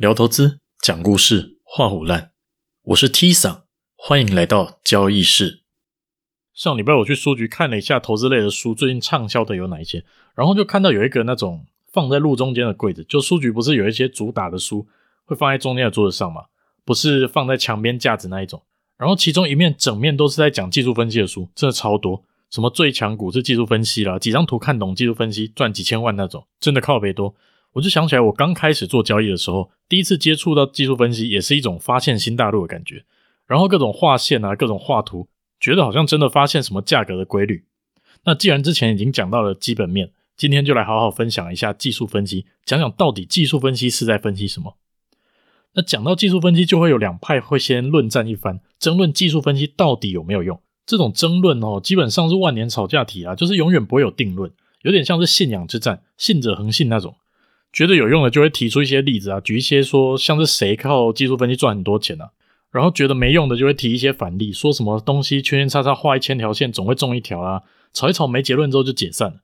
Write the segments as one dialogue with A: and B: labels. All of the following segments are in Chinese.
A: 聊投资，讲故事，画虎烂。我是 T 桑，欢迎来到交易室。上礼拜我去书局看了一下投资类的书，最近畅销的有哪一些？然后就看到有一个那种放在路中间的柜子，就书局不是有一些主打的书会放在中间的桌子上吗？不是放在墙边架子那一种。然后其中一面整面都是在讲技术分析的书，真的超多，什么最强股是技术分析啦，几张图看懂技术分析赚几千万那种，真的靠北多。我就想起来，我刚开始做交易的时候，第一次接触到技术分析，也是一种发现新大陆的感觉。然后各种画线啊，各种画图，觉得好像真的发现什么价格的规律。那既然之前已经讲到了基本面，今天就来好好分享一下技术分析，讲讲到底技术分析是在分析什么。那讲到技术分析，就会有两派会先论战一番，争论技术分析到底有没有用。这种争论哦，基本上是万年吵架题啊，就是永远不会有定论，有点像是信仰之战，信者恒信那种。觉得有用的就会提出一些例子啊，举一些说像是谁靠技术分析赚很多钱啊，然后觉得没用的就会提一些反例，说什么东西圈圈叉叉画一千条线总会中一条啊，吵一吵没结论之后就解散了。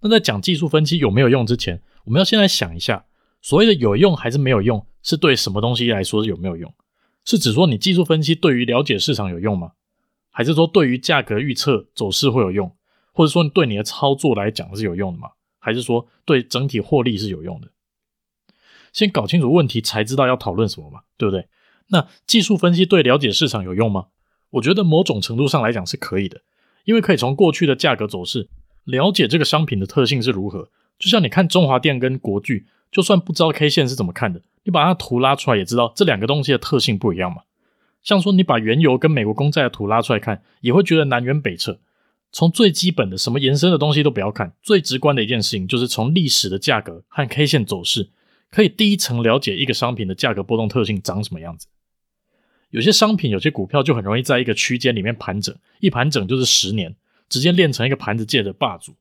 A: 那在讲技术分析有没有用之前，我们要先来想一下，所谓的有用还是没有用，是对什么东西来说是有没有用？是指说你技术分析对于了解市场有用吗？还是说对于价格预测走势会有用？或者说你对你的操作来讲是有用的吗？还是说对整体获利是有用的？先搞清楚问题，才知道要讨论什么嘛，对不对？那技术分析对了解市场有用吗？我觉得某种程度上来讲是可以的，因为可以从过去的价格走势了解这个商品的特性是如何。就像你看中华电跟国巨，就算不知道 K 线是怎么看的，你把它图拉出来也知道这两个东西的特性不一样嘛。像说你把原油跟美国公债的图拉出来看，也会觉得南辕北辙。从最基本的什么延伸的东西都不要看，最直观的一件事情就是从历史的价格和 K 线走势，可以第一层了解一个商品的价格波动特性长什么样子。有些商品、有些股票就很容易在一个区间里面盘整，一盘整就是十年，直接练成一个盘子界的霸主。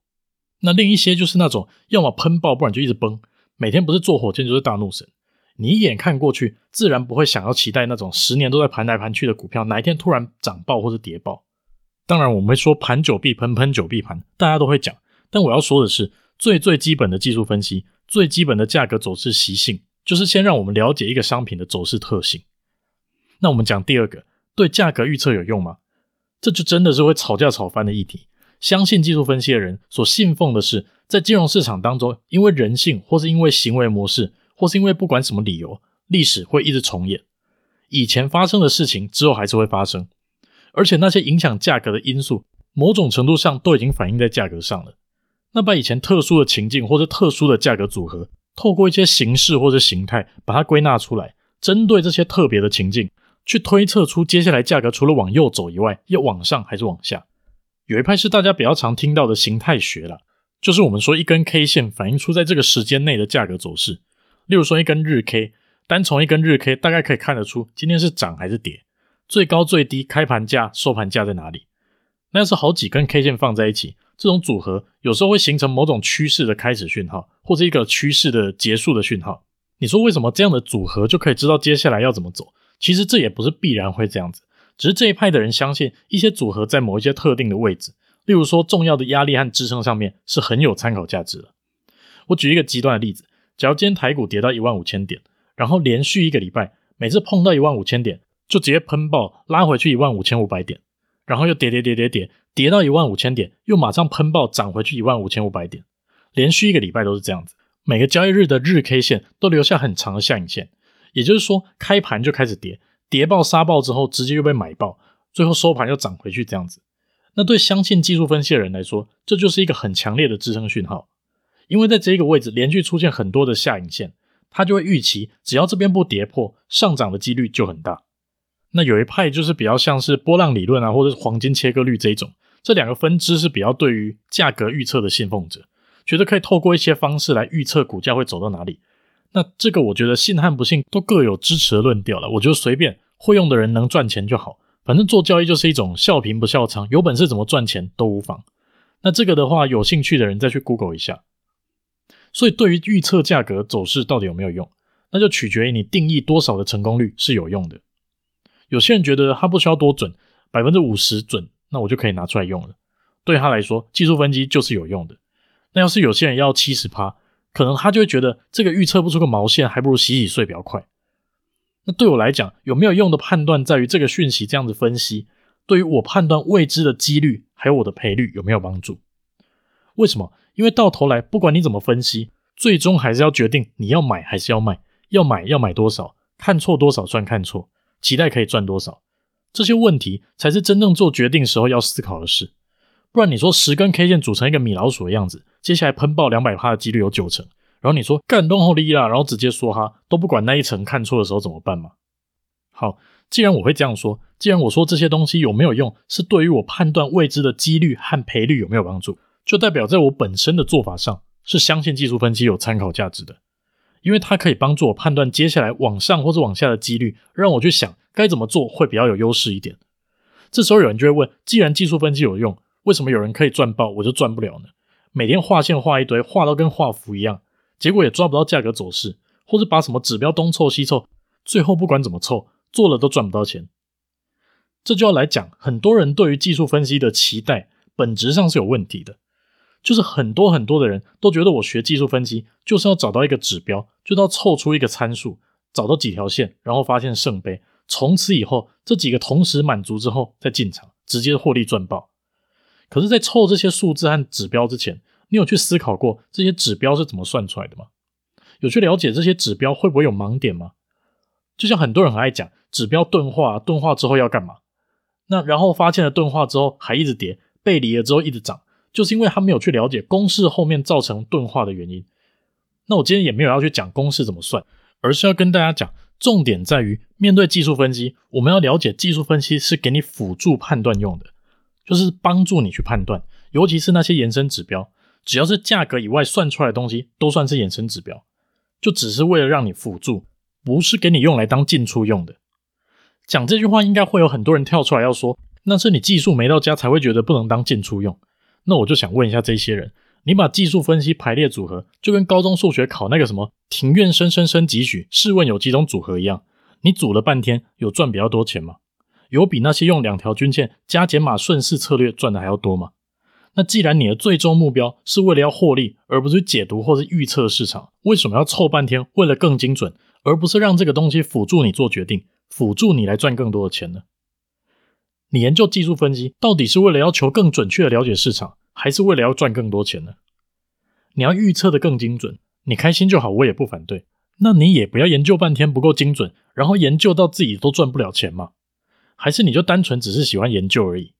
A: 那另一些就是那种要么喷爆，不然就一直崩，每天不是坐火箭就是大怒神。你一眼看过去，自然不会想要期待那种十年都在盘来盘去的股票，哪一天突然涨爆或者跌爆。当然，我们会说盘久必喷，喷久必盘，大家都会讲。但我要说的是，最最基本的技术分析，最基本的价格走势习性，就是先让我们了解一个商品的走势特性。那我们讲第二个，对价格预测有用吗？这就真的是会吵架吵翻的议题。相信技术分析的人所信奉的是，在金融市场当中，因为人性，或是因为行为模式，或是因为不管什么理由，历史会一直重演，以前发生的事情之后还是会发生。而且那些影响价格的因素，某种程度上都已经反映在价格上了。那把以前特殊的情境或者特殊的价格组合，透过一些形式或者形态，把它归纳出来，针对这些特别的情境，去推测出接下来价格除了往右走以外，要往上还是往下。有一派是大家比较常听到的形态学啦，就是我们说一根 K 线反映出在这个时间内的价格走势。例如说一根日 K，单从一根日 K 大概可以看得出今天是涨还是跌。最高最低开盘价、收盘价在哪里？那要是好几根 K 线放在一起，这种组合有时候会形成某种趋势的开始讯号，或者一个趋势的结束的讯号。你说为什么这样的组合就可以知道接下来要怎么走？其实这也不是必然会这样子，只是这一派的人相信一些组合在某一些特定的位置，例如说重要的压力和支撑上面是很有参考价值的。我举一个极端的例子，假如今天台股跌到一万五千点，然后连续一个礼拜，每次碰到一万五千点。就直接喷爆，拉回去一万五千五百点，然后又跌跌跌跌跌，跌到一万五千点，又马上喷爆，涨回去一万五千五百点，连续一个礼拜都是这样子。每个交易日的日 K 线都留下很长的下影线，也就是说，开盘就开始跌，跌爆杀爆之后，直接又被买爆，最后收盘又涨回去这样子。那对相信技术分析的人来说，这就是一个很强烈的支撑讯号，因为在这个位置连续出现很多的下影线，他就会预期，只要这边不跌破，上涨的几率就很大。那有一派就是比较像是波浪理论啊，或者是黄金切割率这一种，这两个分支是比较对于价格预测的信奉者，觉得可以透过一些方式来预测股价会走到哪里。那这个我觉得信和不信都各有支持的论调了，我觉得随便，会用的人能赚钱就好，反正做交易就是一种笑贫不笑娼，有本事怎么赚钱都无妨。那这个的话，有兴趣的人再去 Google 一下。所以对于预测价格走势到底有没有用，那就取决于你定义多少的成功率是有用的。有些人觉得他不需要多准，百分之五十准，那我就可以拿出来用了。对他来说，技术分析就是有用的。那要是有些人要七十趴，可能他就会觉得这个预测不出个毛线，还不如洗洗睡比较快。那对我来讲，有没有用的判断在于这个讯息这样子分析，对于我判断未知的几率还有我的赔率有没有帮助？为什么？因为到头来，不管你怎么分析，最终还是要决定你要买还是要卖，要买要买多少，看错多少算看错，期待可以赚多少，这些问题才是真正做决定时候要思考的事。不然你说十根 K 线组成一个米老鼠的样子，接下来喷爆两百趴的几率有九成，然后你说干东后利啦，然后直接说哈都不管那一层看错的时候怎么办嘛？好，既然我会这样说，既然我说这些东西有没有用，是对于我判断未知的几率和赔率有没有帮助，就代表在我本身的做法上是相信技术分析有参考价值的，因为它可以帮助我判断接下来往上或者往下的几率，让我去想该怎么做会比较有优势一点。这时候有人就会问，既然技术分析有用，为什么有人可以赚爆，我就赚不了呢？每天画线画一堆，画到跟画符一样，结果也抓不到价格走势，或是把什么指标东凑西凑，最后不管怎么凑，做了都赚不到钱。这就要来讲，很多人对于技术分析的期待，本质上是有问题的。就是很多很多的人都觉得我学技术分析就是要找到一个指标，就是要凑出一个参数，找到几条线，然后发现圣杯，从此以后这几个同时满足之后再进场，直接获利赚爆。可是，在凑这些数字和指标之前，你有去思考过这些指标是怎么算出来的吗？有去了解这些指标会不会有盲点吗？就像很多人很爱讲，指标钝化，钝化之后要干嘛？那然后发现了钝化之后还一直跌，背离了之后一直涨，就是因为他没有去了解公式后面造成钝化的原因。那我今天也没有要去讲公式怎么算，而是要跟大家讲，重点在于面对技术分析，我们要了解技术分析是给你辅助判断用的。就是帮助你去判断，尤其是那些延伸指标，只要是价格以外算出来的东西，都算是延伸指标，就只是为了让你辅助，不是给你用来当进出用的。讲这句话应该会有很多人跳出来要说，那是你技术没到家才会觉得不能当进出用。那我就想问一下这些人，你把技术分析排列组合，就跟高中数学考那个什么庭院深深深几许，试问有几种组合一样，你组了半天，有赚比较多钱吗？有比那些用两条均线加减码顺势策略赚的还要多吗？那既然你的最终目标是为了要获利，而不是解读或是预测市场，为什么要凑半天？为了更精准，而不是让这个东西辅助你做决定，辅助你来赚更多的钱呢？你研究技术分析，到底是为了要求更准确的了解市场，还是为了要赚更多钱呢？你要预测的更精准，你开心就好，我也不反对。那你也不要研究半天不够精准，然后研究到自己都赚不了钱嘛。还是你就单纯只是喜欢研究而已？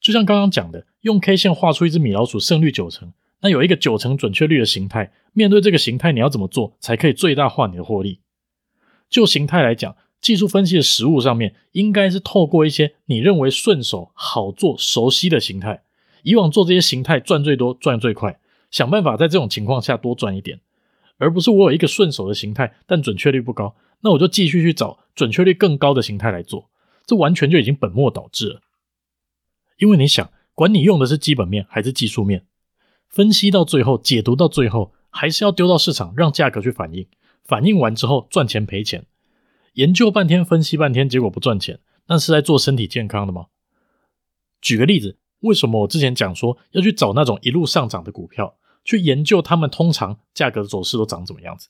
A: 就像刚刚讲的，用 K 线画出一只米老鼠，胜率九成，那有一个九成准确率的形态，面对这个形态，你要怎么做才可以最大化你的获利？就形态来讲，技术分析的实务上面，应该是透过一些你认为顺手、好做、熟悉的形态，以往做这些形态赚最多、赚最快，想办法在这种情况下多赚一点，而不是我有一个顺手的形态，但准确率不高，那我就继续去找准确率更高的形态来做。这完全就已经本末倒置了，因为你想，管你用的是基本面还是技术面，分析到最后，解读到最后，还是要丢到市场，让价格去反应，反应完之后赚钱赔钱，研究半天，分析半天，结果不赚钱，那是在做身体健康的吗？举个例子，为什么我之前讲说要去找那种一路上涨的股票，去研究他们通常价格的走势都长怎么样子？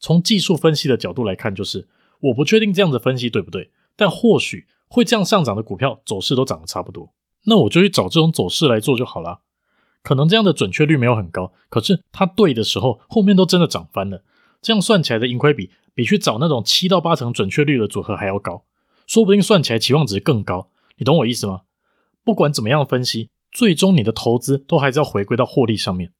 A: 从技术分析的角度来看，就是我不确定这样子分析对不对。但或许会这样上涨的股票走势都涨得差不多，那我就去找这种走势来做就好了。可能这样的准确率没有很高，可是它对的时候，后面都真的涨翻了。这样算起来的盈亏比，比去找那种七到八成准确率的组合还要高，说不定算起来期望值更高。你懂我意思吗？不管怎么样分析，最终你的投资都还是要回归到获利上面。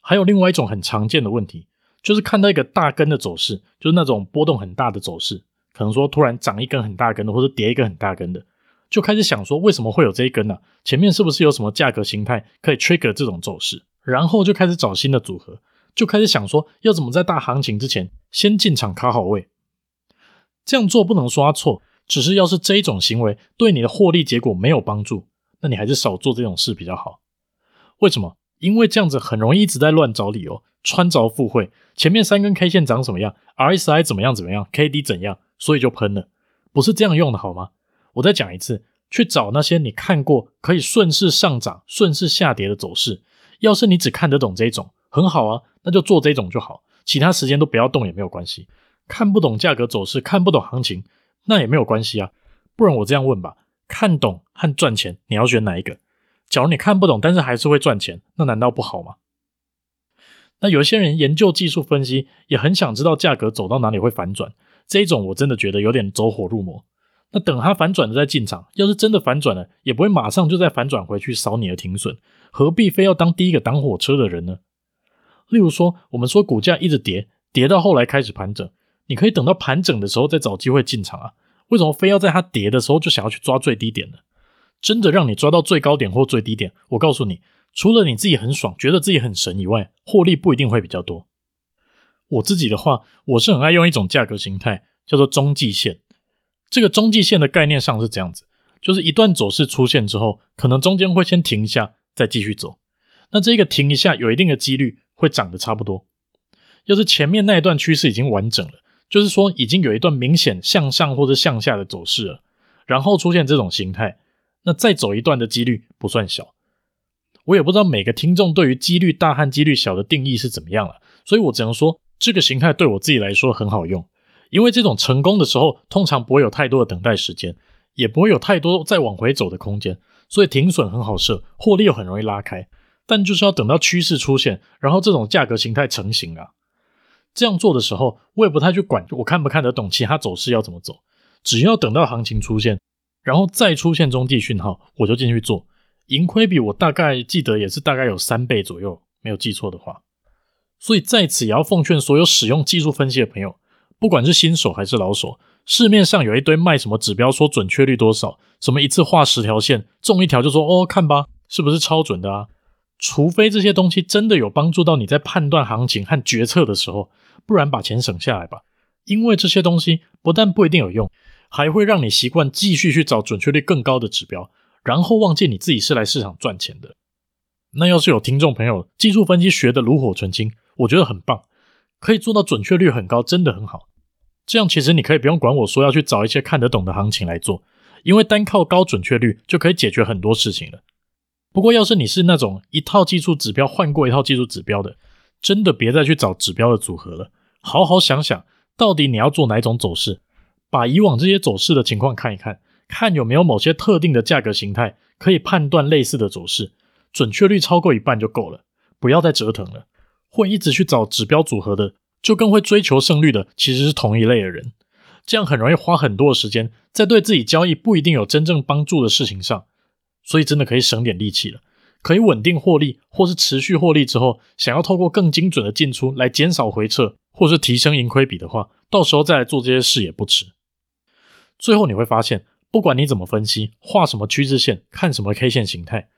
A: 还有另外一种很常见的问题，就是看到一个大根的走势，就是那种波动很大的走势。可能说突然涨一根很大根的，或者跌一根很大根的，就开始想说为什么会有这一根呢、啊？前面是不是有什么价格形态可以 trigger 这种走势？然后就开始找新的组合，就开始想说要怎么在大行情之前先进场卡好位。这样做不能说它错，只是要是这一种行为对你的获利结果没有帮助，那你还是少做这种事比较好。为什么？因为这样子很容易一直在乱找理由，穿凿附会。前面三根 K 线长什么样，RSI 怎么样怎么样，KD 怎样。所以就喷了，不是这样用的好吗？我再讲一次，去找那些你看过可以顺势上涨、顺势下跌的走势。要是你只看得懂这种，很好啊，那就做这种就好，其他时间都不要动也没有关系。看不懂价格走势，看不懂行情，那也没有关系啊。不然我这样问吧，看懂和赚钱，你要选哪一个？假如你看不懂，但是还是会赚钱，那难道不好吗？那有些人研究技术分析，也很想知道价格走到哪里会反转，这一种我真的觉得有点走火入魔。那等它反转了再进场，要是真的反转了，也不会马上就再反转回去扫你的停损，何必非要当第一个挡火车的人呢？例如说，我们说股价一直跌，跌到后来开始盘整，你可以等到盘整的时候再找机会进场啊，为什么非要在它跌的时候就想要去抓最低点呢？真的让你抓到最高点或最低点，我告诉你，除了你自己很爽，觉得自己很神以外，获利不一定会比较多。我自己的话，我是很爱用一种价格形态，叫做中继线。这个中继线的概念上是这样子，就是一段走势出现之后，可能中间会先停一下，再继续走。那这个停一下，有一定的几率会涨得差不多。要是前面那一段趋势已经完整了，就是说已经有一段明显向上或者向下的走势了，然后出现这种形态。那再走一段的几率不算小，我也不知道每个听众对于几率大和几率小的定义是怎么样了，所以我只能说这个形态对我自己来说很好用，因为这种成功的时候通常不会有太多的等待时间，也不会有太多再往回走的空间，所以停损很好设，获利又很容易拉开，但就是要等到趋势出现，然后这种价格形态成型啊，这样做的时候我也不太去管我看不看得懂其他走势要怎么走，只要等到行情出现。然后再出现中继讯号，我就进去做。盈亏比我大概记得也是大概有三倍左右，没有记错的话。所以在此也要奉劝所有使用技术分析的朋友，不管是新手还是老手，市面上有一堆卖什么指标说准确率多少，什么一次画十条线，中一条就说哦，看吧，是不是超准的啊？除非这些东西真的有帮助到你在判断行情和决策的时候，不然把钱省下来吧。因为这些东西不但不一定有用。还会让你习惯继续去找准确率更高的指标，然后忘记你自己是来市场赚钱的。那要是有听众朋友技术分析学得炉火纯青，我觉得很棒，可以做到准确率很高，真的很好。这样其实你可以不用管我说要去找一些看得懂的行情来做，因为单靠高准确率就可以解决很多事情了。不过要是你是那种一套技术指标换过一套技术指标的，真的别再去找指标的组合了，好好想想到底你要做哪种走势。把以往这些走势的情况看一看，看有没有某些特定的价格形态可以判断类似的走势，准确率超过一半就够了，不要再折腾了。会一直去找指标组合的，就跟会追求胜率的其实是同一类的人，这样很容易花很多的时间在对自己交易不一定有真正帮助的事情上，所以真的可以省点力气了，可以稳定获利或是持续获利之后，想要透过更精准的进出来减少回撤或是提升盈亏比的话，到时候再来做这些事也不迟。最后你会发现，不管你怎么分析，画什么趋势线，看什么 K 线形态，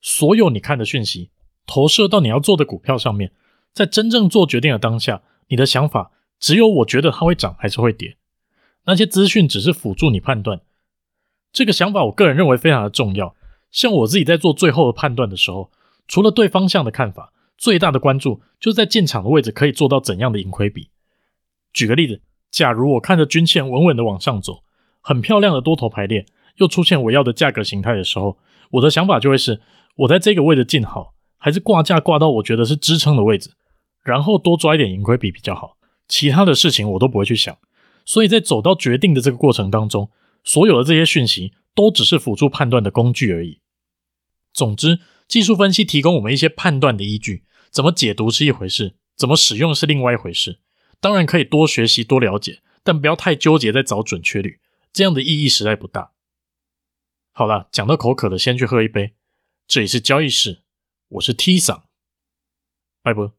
A: 所有你看的讯息投射到你要做的股票上面，在真正做决定的当下，你的想法只有我觉得它会涨还是会跌，那些资讯只是辅助你判断。这个想法我个人认为非常的重要。像我自己在做最后的判断的时候，除了对方向的看法，最大的关注就是在进场的位置可以做到怎样的盈亏比。举个例子，假如我看着均线稳稳的往上走。很漂亮的多头排列，又出现我要的价格形态的时候，我的想法就会是：我在这个位置进好，还是挂价挂到我觉得是支撑的位置，然后多抓一点盈亏比比较好。其他的事情我都不会去想。所以在走到决定的这个过程当中，所有的这些讯息都只是辅助判断的工具而已。总之，技术分析提供我们一些判断的依据，怎么解读是一回事，怎么使用是另外一回事。当然可以多学习多了解，但不要太纠结在找准确率。这样的意义实在不大。好了，讲到口渴了，先去喝一杯。这里是交易室，我是 T 桑，拜拜。